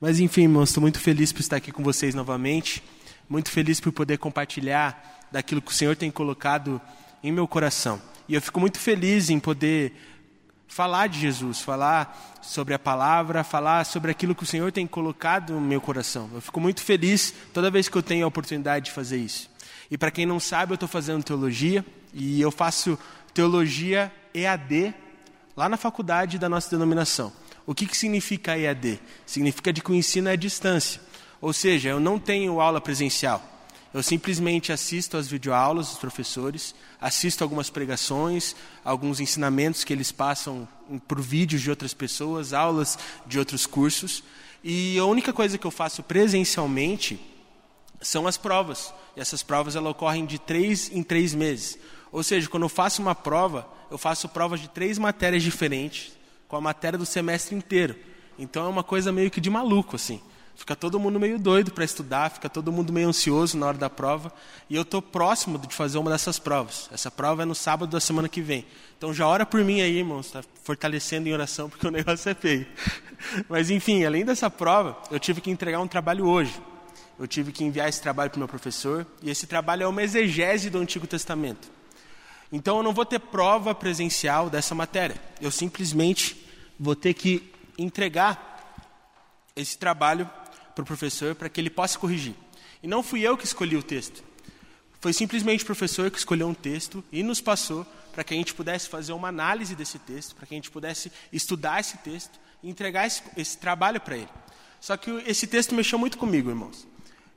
Mas enfim, irmãos, estou muito feliz por estar aqui com vocês novamente. Muito feliz por poder compartilhar daquilo que o Senhor tem colocado em meu coração. E eu fico muito feliz em poder falar de Jesus, falar sobre a palavra, falar sobre aquilo que o Senhor tem colocado no meu coração. Eu fico muito feliz toda vez que eu tenho a oportunidade de fazer isso. E para quem não sabe, eu estou fazendo teologia e eu faço teologia EAD lá na faculdade da nossa denominação. O que, que significa EAD? Significa de que o ensino é à distância. Ou seja, eu não tenho aula presencial. Eu simplesmente assisto às videoaulas dos professores, assisto algumas pregações, alguns ensinamentos que eles passam por vídeos de outras pessoas, aulas de outros cursos. E a única coisa que eu faço presencialmente são as provas. E essas provas elas ocorrem de três em três meses. Ou seja, quando eu faço uma prova, eu faço provas de três matérias diferentes, com a matéria do semestre inteiro. Então é uma coisa meio que de maluco, assim. Fica todo mundo meio doido para estudar, fica todo mundo meio ansioso na hora da prova. E eu estou próximo de fazer uma dessas provas. Essa prova é no sábado da semana que vem. Então já ora por mim aí, irmãos, está fortalecendo em oração, porque o negócio é feio. Mas enfim, além dessa prova, eu tive que entregar um trabalho hoje. Eu tive que enviar esse trabalho para o meu professor. E esse trabalho é uma exegese do Antigo Testamento. Então eu não vou ter prova presencial dessa matéria. Eu simplesmente vou ter que entregar esse trabalho para o professor para que ele possa corrigir. E não fui eu que escolhi o texto. Foi simplesmente o professor que escolheu um texto e nos passou para que a gente pudesse fazer uma análise desse texto, para que a gente pudesse estudar esse texto e entregar esse, esse trabalho para ele. Só que esse texto mexeu muito comigo, irmãos.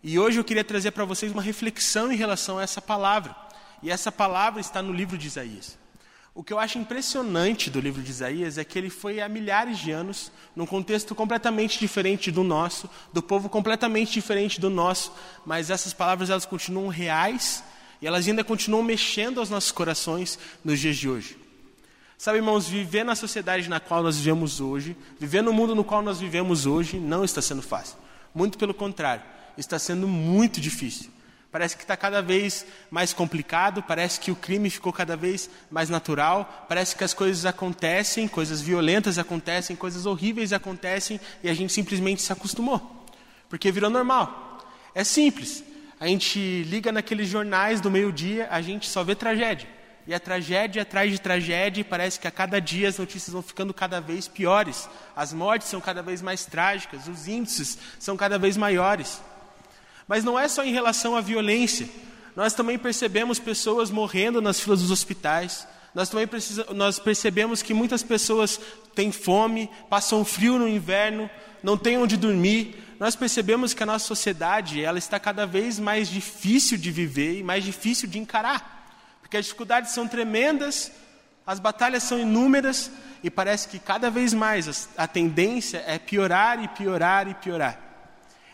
E hoje eu queria trazer para vocês uma reflexão em relação a essa palavra. E essa palavra está no livro de Isaías. O que eu acho impressionante do livro de Isaías é que ele foi há milhares de anos, num contexto completamente diferente do nosso, do povo completamente diferente do nosso, mas essas palavras elas continuam reais e elas ainda continuam mexendo aos nossos corações nos dias de hoje. Sabe, irmãos, viver na sociedade na qual nós vivemos hoje, viver no mundo no qual nós vivemos hoje, não está sendo fácil. Muito pelo contrário, está sendo muito difícil. Parece que está cada vez mais complicado, parece que o crime ficou cada vez mais natural, parece que as coisas acontecem, coisas violentas acontecem, coisas horríveis acontecem e a gente simplesmente se acostumou, porque virou normal. É simples. A gente liga naqueles jornais do meio-dia, a gente só vê tragédia. E a tragédia atrás de tragédia, e parece que a cada dia as notícias vão ficando cada vez piores. As mortes são cada vez mais trágicas, os índices são cada vez maiores. Mas não é só em relação à violência. Nós também percebemos pessoas morrendo nas filas dos hospitais. Nós também precisa, nós percebemos que muitas pessoas têm fome, passam frio no inverno, não têm onde dormir. Nós percebemos que a nossa sociedade ela está cada vez mais difícil de viver e mais difícil de encarar, porque as dificuldades são tremendas, as batalhas são inúmeras e parece que cada vez mais a tendência é piorar e piorar e piorar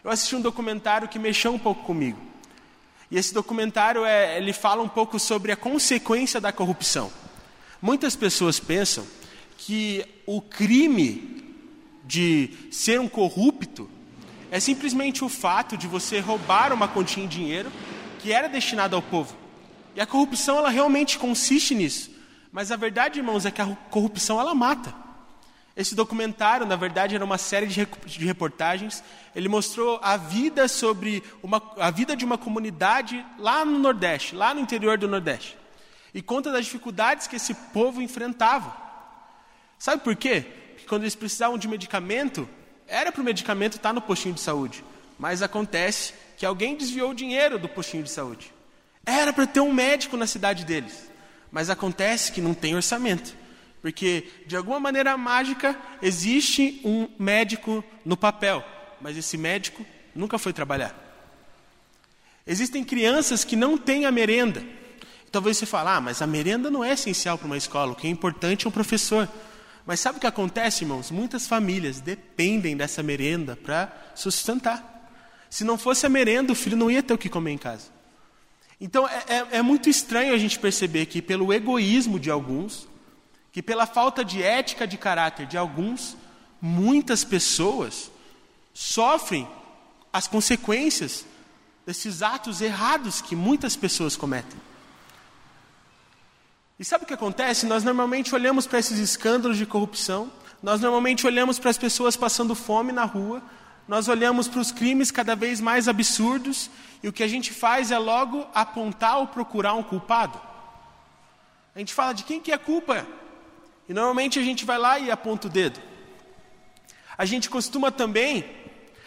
eu assisti um documentário que mexeu um pouco comigo. E esse documentário é, ele fala um pouco sobre a consequência da corrupção. Muitas pessoas pensam que o crime de ser um corrupto é simplesmente o fato de você roubar uma continha de dinheiro que era destinada ao povo. E a corrupção ela realmente consiste nisso. Mas a verdade, irmãos, é que a corrupção ela mata. Esse documentário, na verdade, era uma série de reportagens. Ele mostrou a vida sobre uma, a vida de uma comunidade lá no Nordeste, lá no interior do Nordeste. E conta das dificuldades que esse povo enfrentava. Sabe por quê? Porque quando eles precisavam de medicamento, era para o medicamento estar no postinho de saúde. Mas acontece que alguém desviou o dinheiro do postinho de saúde. Era para ter um médico na cidade deles. Mas acontece que não tem orçamento. Porque, de alguma maneira mágica, existe um médico no papel, mas esse médico nunca foi trabalhar. Existem crianças que não têm a merenda. Talvez você fale, ah, mas a merenda não é essencial para uma escola, o que é importante é um professor. Mas sabe o que acontece, irmãos? Muitas famílias dependem dessa merenda para sustentar. Se não fosse a merenda, o filho não ia ter o que comer em casa. Então é, é, é muito estranho a gente perceber que, pelo egoísmo de alguns, que pela falta de ética de caráter de alguns, muitas pessoas sofrem as consequências desses atos errados que muitas pessoas cometem. E sabe o que acontece? Nós normalmente olhamos para esses escândalos de corrupção, nós normalmente olhamos para as pessoas passando fome na rua, nós olhamos para os crimes cada vez mais absurdos e o que a gente faz é logo apontar ou procurar um culpado. A gente fala de quem que é a culpa e normalmente a gente vai lá e aponta o dedo. A gente costuma também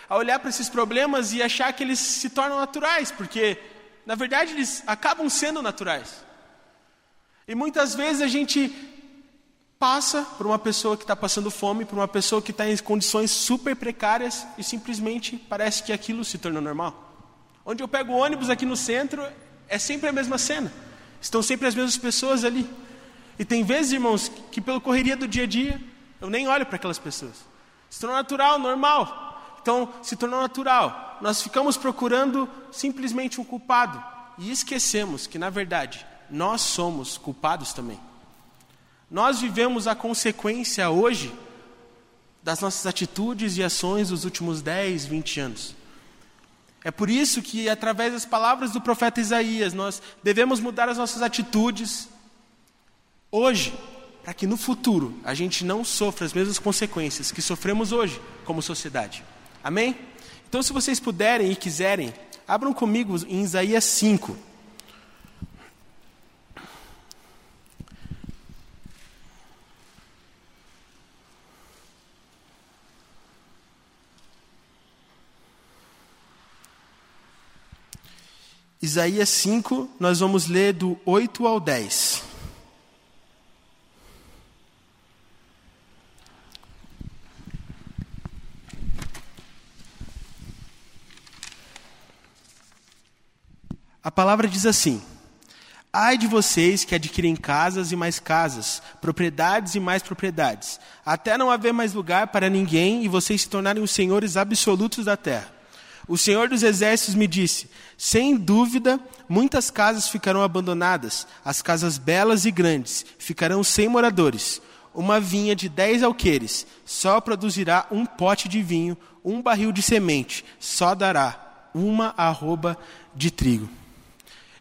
a olhar para esses problemas e achar que eles se tornam naturais, porque na verdade eles acabam sendo naturais. E muitas vezes a gente passa por uma pessoa que está passando fome, por uma pessoa que está em condições super precárias e simplesmente parece que aquilo se tornou normal. Onde eu pego o ônibus aqui no centro, é sempre a mesma cena. Estão sempre as mesmas pessoas ali. E tem vezes, irmãos, que pela correria do dia a dia, eu nem olho para aquelas pessoas. Se tornou natural, normal. Então, se tornou natural. Nós ficamos procurando simplesmente um culpado. E esquecemos que, na verdade, nós somos culpados também. Nós vivemos a consequência hoje das nossas atitudes e ações dos últimos 10, 20 anos. É por isso que, através das palavras do profeta Isaías, nós devemos mudar as nossas atitudes hoje, para que no futuro a gente não sofra as mesmas consequências que sofremos hoje como sociedade. Amém? Então, se vocês puderem e quiserem, abram comigo em Isaías 5. Isaías 5, nós vamos ler do 8 ao 10. A palavra diz assim: Ai de vocês que adquirem casas e mais casas, propriedades e mais propriedades, até não haver mais lugar para ninguém e vocês se tornarem os senhores absolutos da terra. O Senhor dos Exércitos me disse: Sem dúvida, muitas casas ficarão abandonadas, as casas belas e grandes ficarão sem moradores. Uma vinha de dez alqueires só produzirá um pote de vinho, um barril de semente, só dará uma arroba de trigo.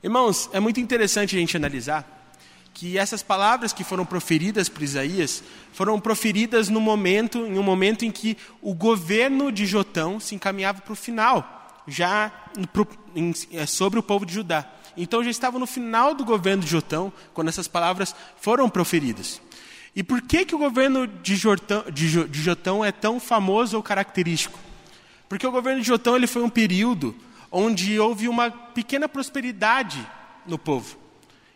Irmãos, é muito interessante a gente analisar que essas palavras que foram proferidas por Isaías foram proferidas no momento, em um momento em que o governo de Jotão se encaminhava para o final, já é, sobre o povo de Judá. Então já estava no final do governo de Jotão quando essas palavras foram proferidas. E por que, que o governo de Jotão, de Jotão é tão famoso ou característico? Porque o governo de Jotão ele foi um período onde houve uma pequena prosperidade no povo.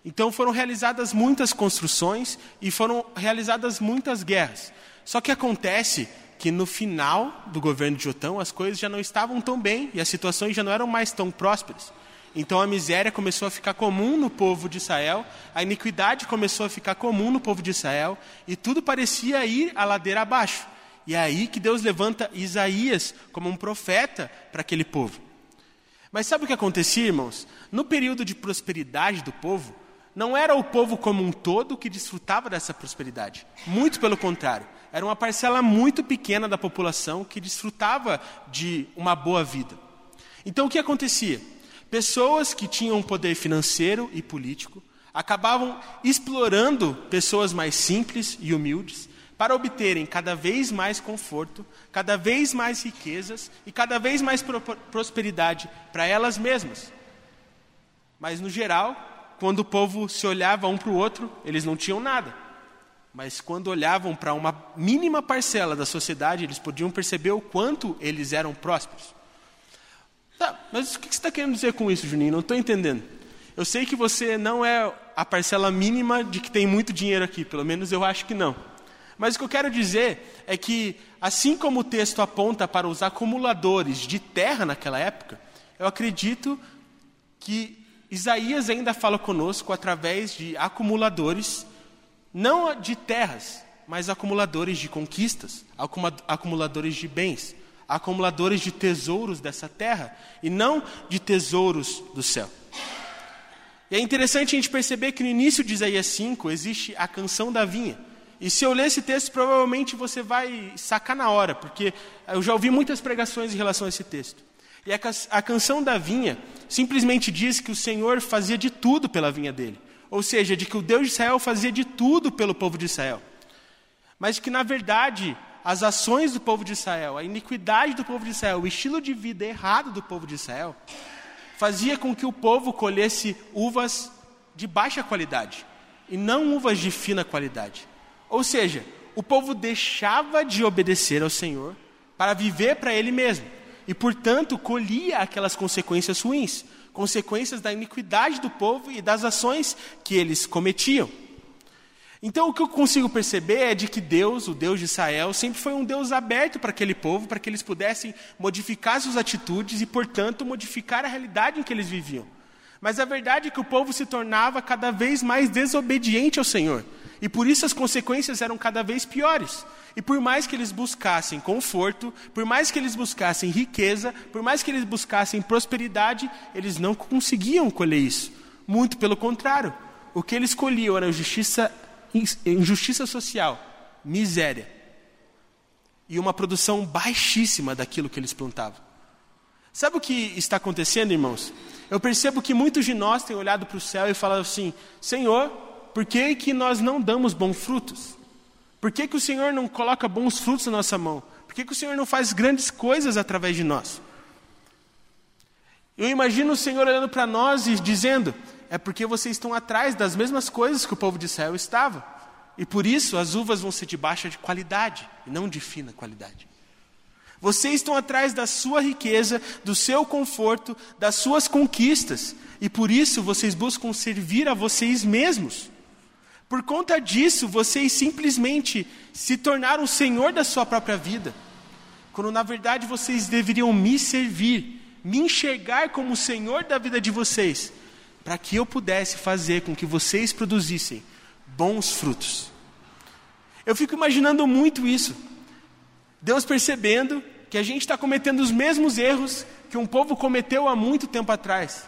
Então foram realizadas muitas construções e foram realizadas muitas guerras. Só que acontece que no final do governo de Jotão as coisas já não estavam tão bem e as situações já não eram mais tão prósperas. Então a miséria começou a ficar comum no povo de Israel, a iniquidade começou a ficar comum no povo de Israel e tudo parecia ir a ladeira abaixo. E é aí que Deus levanta Isaías como um profeta para aquele povo. Mas sabe o que acontecia, irmãos? No período de prosperidade do povo, não era o povo como um todo que desfrutava dessa prosperidade. Muito pelo contrário. Era uma parcela muito pequena da população que desfrutava de uma boa vida. Então o que acontecia? Pessoas que tinham poder financeiro e político acabavam explorando pessoas mais simples e humildes para obterem cada vez mais conforto, cada vez mais riquezas e cada vez mais prosperidade para elas mesmas. Mas no geral, quando o povo se olhava um para o outro, eles não tinham nada. Mas quando olhavam para uma mínima parcela da sociedade, eles podiam perceber o quanto eles eram prósperos. Tá, mas o que você está querendo dizer com isso, Juninho? Não estou entendendo. Eu sei que você não é a parcela mínima de que tem muito dinheiro aqui, pelo menos eu acho que não. Mas o que eu quero dizer é que, assim como o texto aponta para os acumuladores de terra naquela época, eu acredito que Isaías ainda fala conosco através de acumuladores, não de terras, mas acumuladores de conquistas, acumuladores de bens, acumuladores de tesouros dessa terra e não de tesouros do céu. E é interessante a gente perceber que no início de Isaías 5 existe a canção da vinha. E se eu ler esse texto, provavelmente você vai sacar na hora, porque eu já ouvi muitas pregações em relação a esse texto. E a, canção da vinha simplesmente diz que o Senhor fazia de tudo pela vinha dele. Ou seja, de que o Deus de Israel fazia de tudo pelo povo de Israel. Mas que, na verdade, as ações do povo de Israel, a iniquidade do povo de Israel, o estilo de vida errado do povo de Israel, fazia com que o povo colhesse uvas de baixa qualidade e não uvas de fina qualidade. Ou seja, o povo deixava de obedecer ao Senhor para viver para ele mesmo e, portanto, colhia aquelas consequências ruins, consequências da iniquidade do povo e das ações que eles cometiam. Então, o que eu consigo perceber é de que Deus, o Deus de Israel, sempre foi um Deus aberto para aquele povo, para que eles pudessem modificar suas atitudes e, portanto, modificar a realidade em que eles viviam. Mas a verdade é que o povo se tornava cada vez mais desobediente ao Senhor. E por isso as consequências eram cada vez piores. E por mais que eles buscassem conforto, por mais que eles buscassem riqueza, por mais que eles buscassem prosperidade, eles não conseguiam colher isso. Muito pelo contrário. O que eles colhiam era justiça injustiça social, miséria e uma produção baixíssima daquilo que eles plantavam. Sabe o que está acontecendo, irmãos? Eu percebo que muitos de nós têm olhado para o céu e falado assim: Senhor, por que, que nós não damos bons frutos? Por que, que o Senhor não coloca bons frutos na nossa mão? Por que, que o Senhor não faz grandes coisas através de nós? Eu imagino o Senhor olhando para nós e dizendo: é porque vocês estão atrás das mesmas coisas que o povo de Israel estava. E por isso as uvas vão ser de baixa de qualidade e não de fina qualidade. Vocês estão atrás da sua riqueza, do seu conforto, das suas conquistas, e por isso vocês buscam servir a vocês mesmos. Por conta disso, vocês simplesmente se tornaram o senhor da sua própria vida, quando na verdade vocês deveriam me servir, me enxergar como o senhor da vida de vocês para que eu pudesse fazer com que vocês produzissem bons frutos. Eu fico imaginando muito isso. Deus percebendo que a gente está cometendo os mesmos erros que um povo cometeu há muito tempo atrás.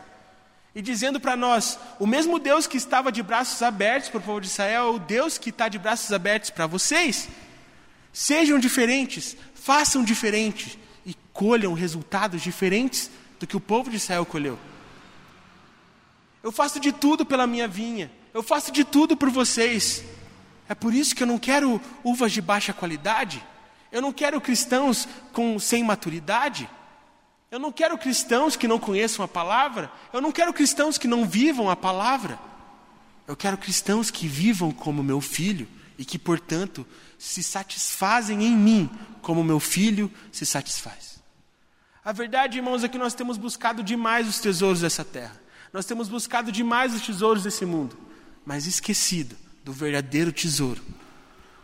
E dizendo para nós: o mesmo Deus que estava de braços abertos para o povo de Israel é o Deus que está de braços abertos para vocês. Sejam diferentes, façam diferente e colham resultados diferentes do que o povo de Israel colheu. Eu faço de tudo pela minha vinha. Eu faço de tudo por vocês. É por isso que eu não quero uvas de baixa qualidade. Eu não quero cristãos com sem maturidade. Eu não quero cristãos que não conheçam a palavra. Eu não quero cristãos que não vivam a palavra. Eu quero cristãos que vivam como meu filho e que, portanto, se satisfazem em mim como meu filho se satisfaz. A verdade, irmãos, é que nós temos buscado demais os tesouros dessa terra. Nós temos buscado demais os tesouros desse mundo, mas esquecido do verdadeiro tesouro,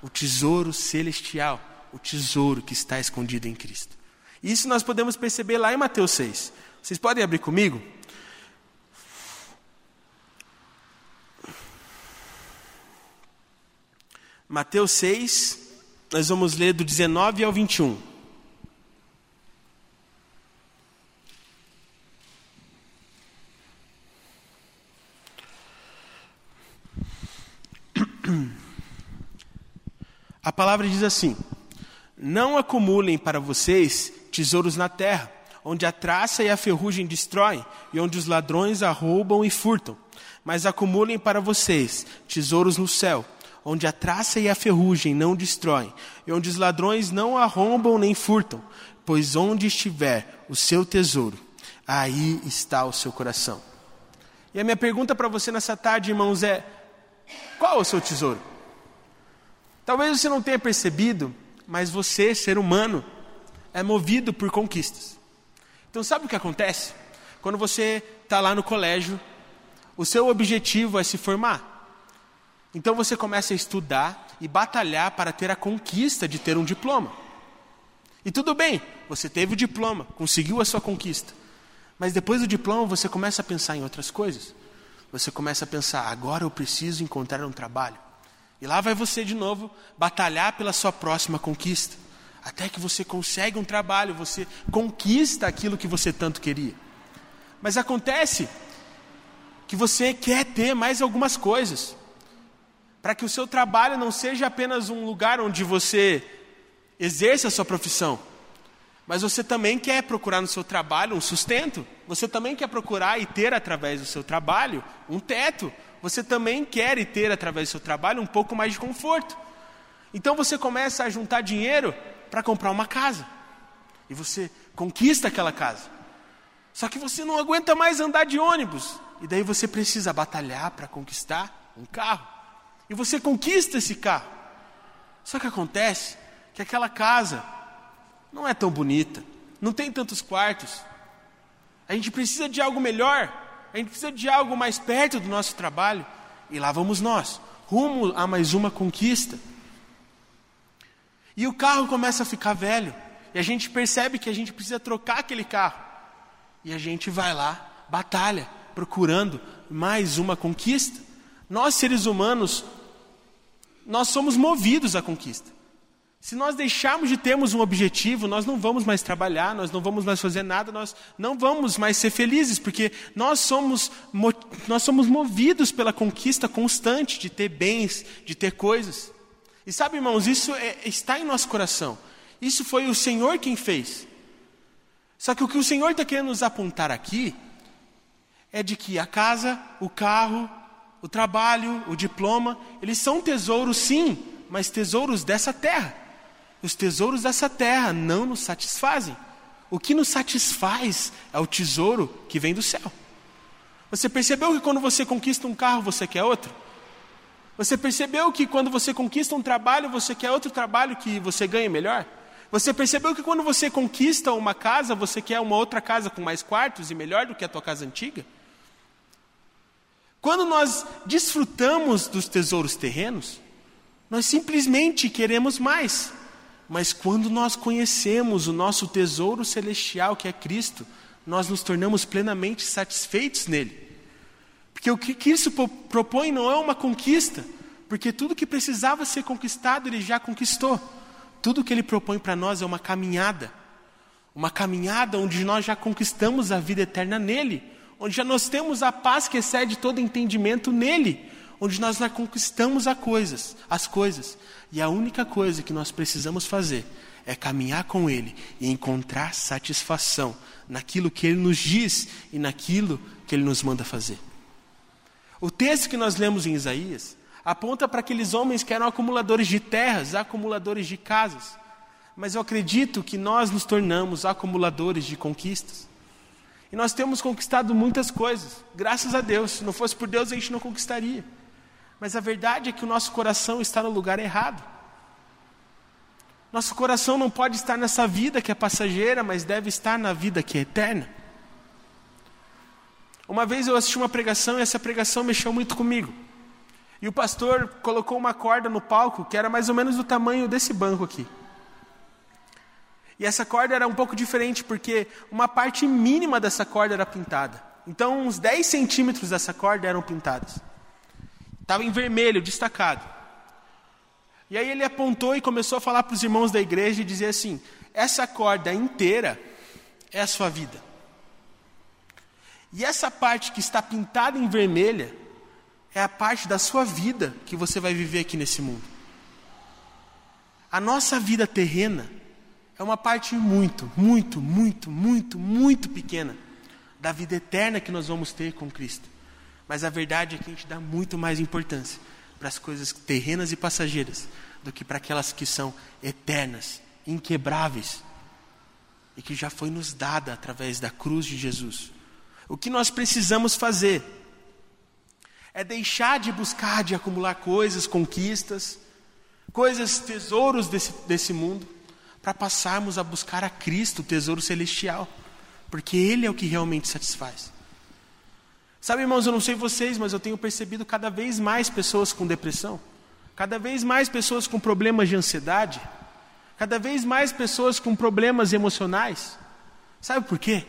o tesouro celestial, o tesouro que está escondido em Cristo. Isso nós podemos perceber lá em Mateus 6. Vocês podem abrir comigo? Mateus 6, nós vamos ler do 19 ao 21. A palavra diz assim: Não acumulem para vocês tesouros na terra, onde a traça e a ferrugem destroem, e onde os ladrões arrombam e furtam. Mas acumulem para vocês tesouros no céu, onde a traça e a ferrugem não destroem, e onde os ladrões não arrombam nem furtam. Pois onde estiver o seu tesouro, aí está o seu coração. E a minha pergunta para você nessa tarde, irmãos, é: qual é o seu tesouro? Talvez você não tenha percebido, mas você, ser humano, é movido por conquistas. Então, sabe o que acontece? Quando você está lá no colégio, o seu objetivo é se formar. Então você começa a estudar e batalhar para ter a conquista de ter um diploma. E tudo bem, você teve o diploma, conseguiu a sua conquista. Mas depois do diploma você começa a pensar em outras coisas. Você começa a pensar, agora eu preciso encontrar um trabalho. E lá vai você de novo batalhar pela sua próxima conquista. Até que você consegue um trabalho, você conquista aquilo que você tanto queria. Mas acontece que você quer ter mais algumas coisas. Para que o seu trabalho não seja apenas um lugar onde você exerce a sua profissão, mas você também quer procurar no seu trabalho um sustento. Você também quer procurar e ter através do seu trabalho um teto, você também quer ter através do seu trabalho um pouco mais de conforto. Então você começa a juntar dinheiro para comprar uma casa. E você conquista aquela casa. Só que você não aguenta mais andar de ônibus. E daí você precisa batalhar para conquistar um carro. E você conquista esse carro. Só que acontece que aquela casa não é tão bonita, não tem tantos quartos. A gente precisa de algo melhor, a gente precisa de algo mais perto do nosso trabalho. E lá vamos nós, rumo a mais uma conquista. E o carro começa a ficar velho. E a gente percebe que a gente precisa trocar aquele carro. E a gente vai lá, batalha, procurando mais uma conquista. Nós, seres humanos, nós somos movidos à conquista. Se nós deixarmos de termos um objetivo, nós não vamos mais trabalhar, nós não vamos mais fazer nada, nós não vamos mais ser felizes, porque nós somos, nós somos movidos pela conquista constante de ter bens, de ter coisas. E sabe, irmãos, isso é, está em nosso coração. Isso foi o Senhor quem fez. Só que o que o Senhor está querendo nos apontar aqui é de que a casa, o carro, o trabalho, o diploma, eles são tesouros sim, mas tesouros dessa terra. Os tesouros dessa terra não nos satisfazem. O que nos satisfaz é o tesouro que vem do céu. Você percebeu que quando você conquista um carro, você quer outro? Você percebeu que quando você conquista um trabalho, você quer outro trabalho que você ganhe melhor? Você percebeu que quando você conquista uma casa, você quer uma outra casa com mais quartos e melhor do que a tua casa antiga? Quando nós desfrutamos dos tesouros terrenos, nós simplesmente queremos mais. Mas quando nós conhecemos o nosso tesouro celestial, que é Cristo, nós nos tornamos plenamente satisfeitos nele. Porque o que Cristo propõe não é uma conquista, porque tudo que precisava ser conquistado, ele já conquistou. Tudo que ele propõe para nós é uma caminhada. Uma caminhada onde nós já conquistamos a vida eterna nele, onde já nós temos a paz que excede todo entendimento nele, onde nós já conquistamos as coisas, as coisas. E a única coisa que nós precisamos fazer é caminhar com Ele e encontrar satisfação naquilo que Ele nos diz e naquilo que Ele nos manda fazer. O texto que nós lemos em Isaías aponta para aqueles homens que eram acumuladores de terras, acumuladores de casas. Mas eu acredito que nós nos tornamos acumuladores de conquistas. E nós temos conquistado muitas coisas, graças a Deus. Se não fosse por Deus, a gente não conquistaria. Mas a verdade é que o nosso coração está no lugar errado. Nosso coração não pode estar nessa vida que é passageira, mas deve estar na vida que é eterna. Uma vez eu assisti uma pregação e essa pregação mexeu muito comigo. E o pastor colocou uma corda no palco que era mais ou menos do tamanho desse banco aqui. E essa corda era um pouco diferente porque uma parte mínima dessa corda era pintada. Então, uns 10 centímetros dessa corda eram pintados. Estava em vermelho, destacado. E aí ele apontou e começou a falar para os irmãos da igreja e dizer assim: essa corda inteira é a sua vida. E essa parte que está pintada em vermelha é a parte da sua vida que você vai viver aqui nesse mundo. A nossa vida terrena é uma parte muito, muito, muito, muito, muito pequena da vida eterna que nós vamos ter com Cristo. Mas a verdade é que a gente dá muito mais importância para as coisas terrenas e passageiras do que para aquelas que são eternas, inquebráveis e que já foi nos dada através da cruz de Jesus. O que nós precisamos fazer é deixar de buscar, de acumular coisas, conquistas, coisas, tesouros desse, desse mundo, para passarmos a buscar a Cristo, o tesouro celestial, porque Ele é o que realmente satisfaz. Sabe, irmãos, eu não sei vocês, mas eu tenho percebido cada vez mais pessoas com depressão, cada vez mais pessoas com problemas de ansiedade, cada vez mais pessoas com problemas emocionais. Sabe por quê?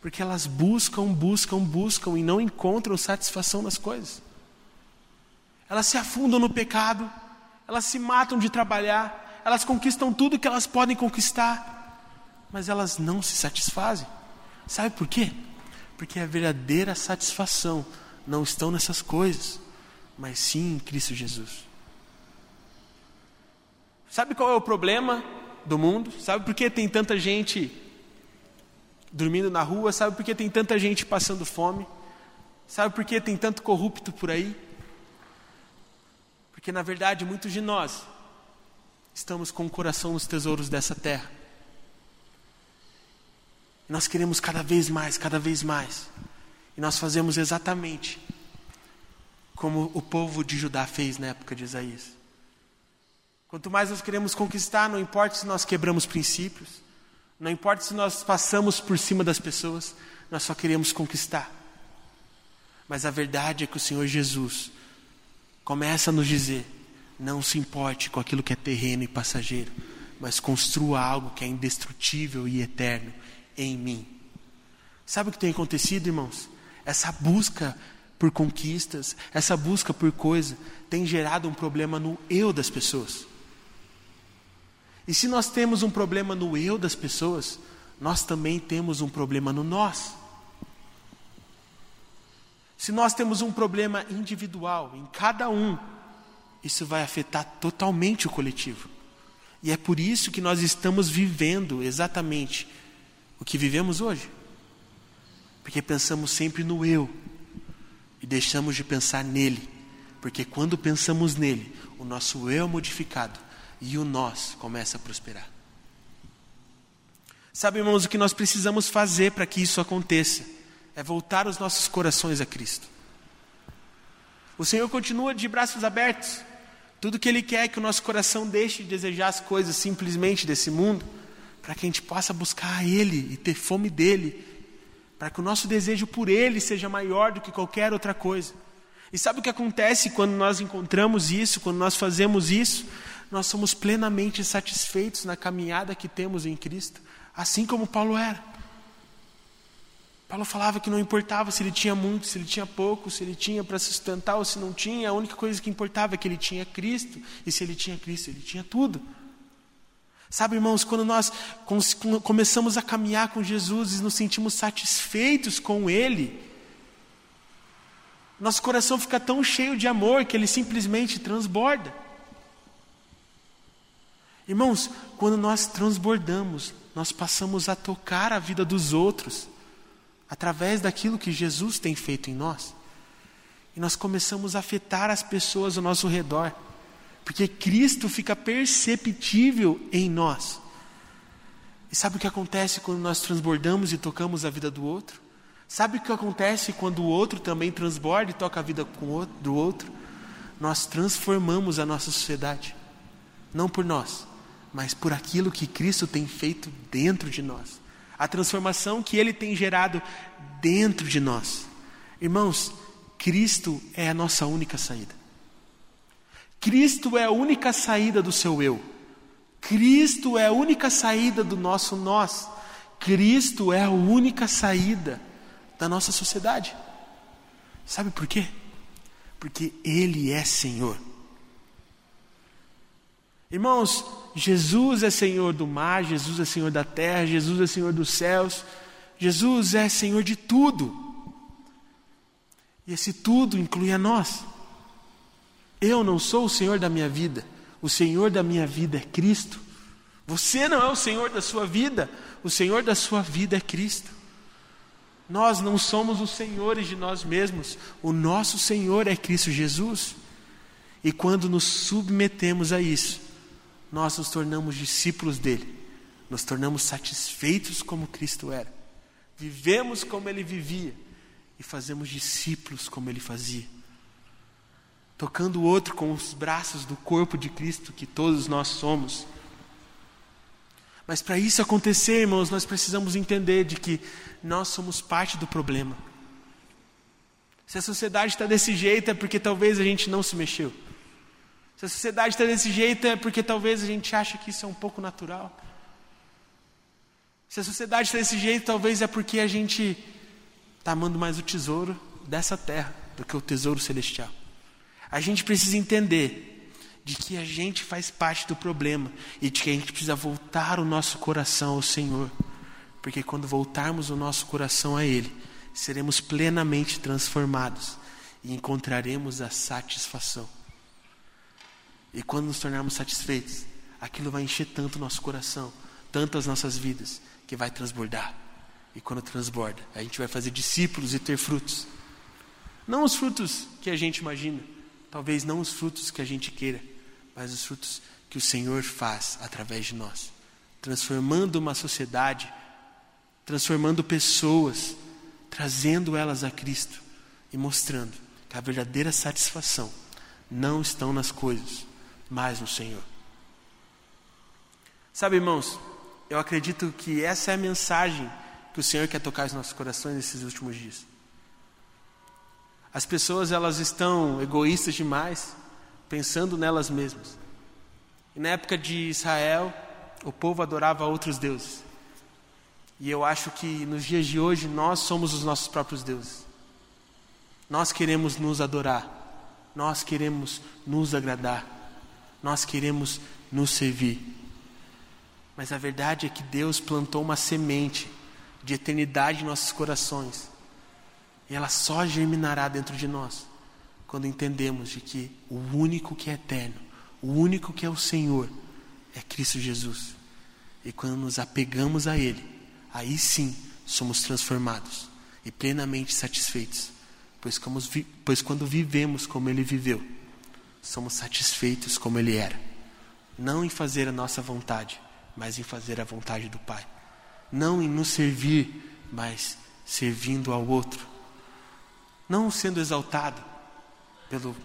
Porque elas buscam, buscam, buscam e não encontram satisfação nas coisas. Elas se afundam no pecado, elas se matam de trabalhar, elas conquistam tudo que elas podem conquistar, mas elas não se satisfazem. Sabe por quê? Porque a verdadeira satisfação não estão nessas coisas, mas sim em Cristo Jesus. Sabe qual é o problema do mundo? Sabe por que tem tanta gente dormindo na rua? Sabe por que tem tanta gente passando fome? Sabe por que tem tanto corrupto por aí? Porque na verdade muitos de nós estamos com o coração nos tesouros dessa terra. Nós queremos cada vez mais, cada vez mais. E nós fazemos exatamente como o povo de Judá fez na época de Isaías. Quanto mais nós queremos conquistar, não importa se nós quebramos princípios, não importa se nós passamos por cima das pessoas, nós só queremos conquistar. Mas a verdade é que o Senhor Jesus começa a nos dizer: não se importe com aquilo que é terreno e passageiro, mas construa algo que é indestrutível e eterno em mim. Sabe o que tem acontecido, irmãos? Essa busca por conquistas, essa busca por coisa, tem gerado um problema no eu das pessoas. E se nós temos um problema no eu das pessoas, nós também temos um problema no nós. Se nós temos um problema individual em cada um, isso vai afetar totalmente o coletivo. E é por isso que nós estamos vivendo exatamente o que vivemos hoje. Porque pensamos sempre no eu e deixamos de pensar nele. Porque quando pensamos nele, o nosso eu é modificado e o nós começa a prosperar. Sabe, irmãos, o que nós precisamos fazer para que isso aconteça é voltar os nossos corações a Cristo. O Senhor continua de braços abertos. Tudo que Ele quer é que o nosso coração deixe de desejar as coisas simplesmente desse mundo para que a gente possa buscar Ele e ter fome dEle, para que o nosso desejo por Ele seja maior do que qualquer outra coisa. E sabe o que acontece quando nós encontramos isso, quando nós fazemos isso? Nós somos plenamente satisfeitos na caminhada que temos em Cristo, assim como Paulo era. Paulo falava que não importava se ele tinha muito, se ele tinha pouco, se ele tinha para sustentar ou se não tinha, a única coisa que importava é que ele tinha Cristo, e se ele tinha Cristo, ele tinha tudo. Sabe, irmãos, quando nós começamos a caminhar com Jesus e nos sentimos satisfeitos com Ele, nosso coração fica tão cheio de amor que ele simplesmente transborda. Irmãos, quando nós transbordamos, nós passamos a tocar a vida dos outros através daquilo que Jesus tem feito em nós. E nós começamos a afetar as pessoas ao nosso redor. Porque Cristo fica perceptível em nós. E sabe o que acontece quando nós transbordamos e tocamos a vida do outro? Sabe o que acontece quando o outro também transborda e toca a vida do outro? Nós transformamos a nossa sociedade. Não por nós, mas por aquilo que Cristo tem feito dentro de nós. A transformação que Ele tem gerado dentro de nós. Irmãos, Cristo é a nossa única saída. Cristo é a única saída do seu eu. Cristo é a única saída do nosso nós. Cristo é a única saída da nossa sociedade. Sabe por quê? Porque Ele é Senhor. Irmãos, Jesus é Senhor do mar, Jesus é Senhor da terra, Jesus é Senhor dos céus, Jesus é Senhor de tudo. E esse tudo inclui a nós. Eu não sou o Senhor da minha vida, o Senhor da minha vida é Cristo. Você não é o Senhor da sua vida, o Senhor da sua vida é Cristo. Nós não somos os senhores de nós mesmos, o nosso Senhor é Cristo Jesus. E quando nos submetemos a isso, nós nos tornamos discípulos dele, nos tornamos satisfeitos como Cristo era, vivemos como ele vivia e fazemos discípulos como ele fazia tocando o outro com os braços do corpo de Cristo que todos nós somos. Mas para isso acontecer, irmãos, nós precisamos entender de que nós somos parte do problema. Se a sociedade está desse jeito é porque talvez a gente não se mexeu. Se a sociedade está desse jeito é porque talvez a gente acha que isso é um pouco natural. Se a sociedade está desse jeito, talvez é porque a gente está amando mais o tesouro dessa terra do que o tesouro celestial. A gente precisa entender de que a gente faz parte do problema e de que a gente precisa voltar o nosso coração ao Senhor. Porque quando voltarmos o nosso coração a Ele, seremos plenamente transformados e encontraremos a satisfação. E quando nos tornarmos satisfeitos, aquilo vai encher tanto o nosso coração, tanto as nossas vidas, que vai transbordar. E quando transborda, a gente vai fazer discípulos e ter frutos. Não os frutos que a gente imagina, Talvez não os frutos que a gente queira, mas os frutos que o Senhor faz através de nós, transformando uma sociedade, transformando pessoas, trazendo elas a Cristo e mostrando que a verdadeira satisfação não estão nas coisas, mas no Senhor. Sabe, irmãos, eu acredito que essa é a mensagem que o Senhor quer tocar nos nossos corações nesses últimos dias. As pessoas elas estão egoístas demais, pensando nelas mesmas. E na época de Israel, o povo adorava outros deuses. E eu acho que nos dias de hoje nós somos os nossos próprios deuses. Nós queremos nos adorar, nós queremos nos agradar, nós queremos nos servir. Mas a verdade é que Deus plantou uma semente de eternidade em nossos corações. E ela só germinará dentro de nós quando entendemos de que o único que é eterno, o único que é o Senhor, é Cristo Jesus. E quando nos apegamos a Ele, aí sim somos transformados e plenamente satisfeitos. Pois, como, pois quando vivemos como Ele viveu, somos satisfeitos como Ele era. Não em fazer a nossa vontade, mas em fazer a vontade do Pai. Não em nos servir, mas servindo ao outro. Não sendo exaltado pelo,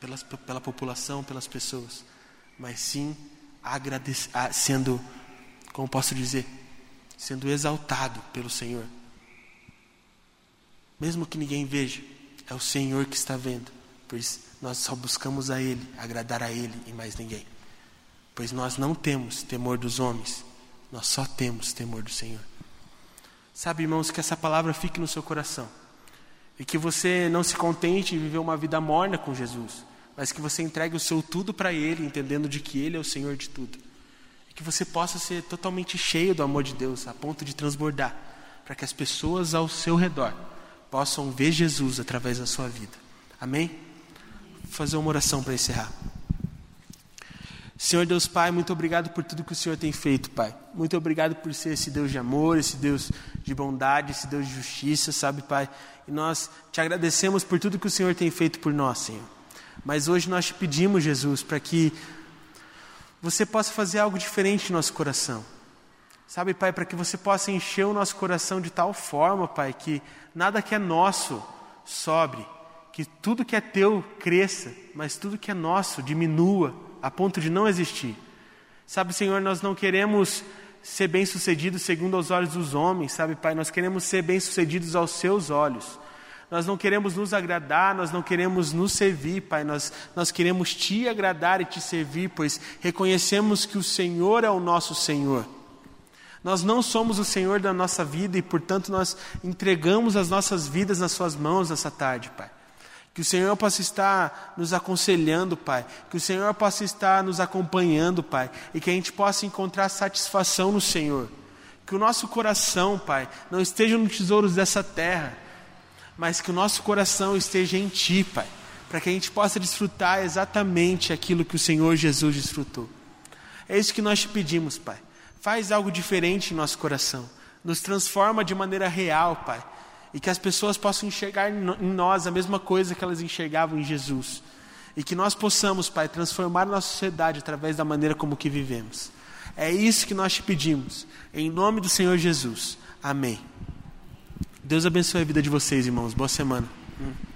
pelas, pela população, pelas pessoas, mas sim sendo, como posso dizer, sendo exaltado pelo Senhor. Mesmo que ninguém veja, é o Senhor que está vendo, pois nós só buscamos a Ele, agradar a Ele e mais ninguém. Pois nós não temos temor dos homens, nós só temos temor do Senhor. Sabe, irmãos, que essa palavra fique no seu coração. E que você não se contente em viver uma vida morna com Jesus, mas que você entregue o seu tudo para Ele, entendendo de que Ele é o Senhor de tudo. E que você possa ser totalmente cheio do amor de Deus, a ponto de transbordar, para que as pessoas ao seu redor possam ver Jesus através da sua vida. Amém? Vou fazer uma oração para encerrar. Senhor Deus Pai, muito obrigado por tudo que o Senhor tem feito, Pai. Muito obrigado por ser esse Deus de amor, esse Deus de bondade, esse Deus de justiça, sabe, Pai? E nós te agradecemos por tudo que o Senhor tem feito por nós, Senhor. Mas hoje nós te pedimos, Jesus, para que você possa fazer algo diferente no nosso coração. Sabe, Pai, para que você possa encher o nosso coração de tal forma, Pai, que nada que é nosso sobre, que tudo que é teu cresça, mas tudo que é nosso diminua a ponto de não existir. Sabe, Senhor, nós não queremos ser bem-sucedidos segundo os olhos dos homens, sabe, Pai? Nós queremos ser bem-sucedidos aos seus olhos. Nós não queremos nos agradar, nós não queremos nos servir, Pai. Nós, nós queremos te agradar e te servir, pois reconhecemos que o Senhor é o nosso Senhor. Nós não somos o Senhor da nossa vida e, portanto, nós entregamos as nossas vidas nas Suas mãos essa tarde, Pai. Que o Senhor possa estar nos aconselhando, Pai. Que o Senhor possa estar nos acompanhando, Pai. E que a gente possa encontrar satisfação no Senhor. Que o nosso coração, Pai, não esteja nos tesouros dessa terra, mas que o nosso coração esteja em Ti, Pai. Para que a gente possa desfrutar exatamente aquilo que o Senhor Jesus desfrutou. É isso que nós te pedimos, Pai. Faz algo diferente em nosso coração. Nos transforma de maneira real, Pai e que as pessoas possam enxergar em nós a mesma coisa que elas enxergavam em Jesus. E que nós possamos, Pai, transformar nossa sociedade através da maneira como que vivemos. É isso que nós te pedimos. Em nome do Senhor Jesus. Amém. Deus abençoe a vida de vocês, irmãos. Boa semana. Hum.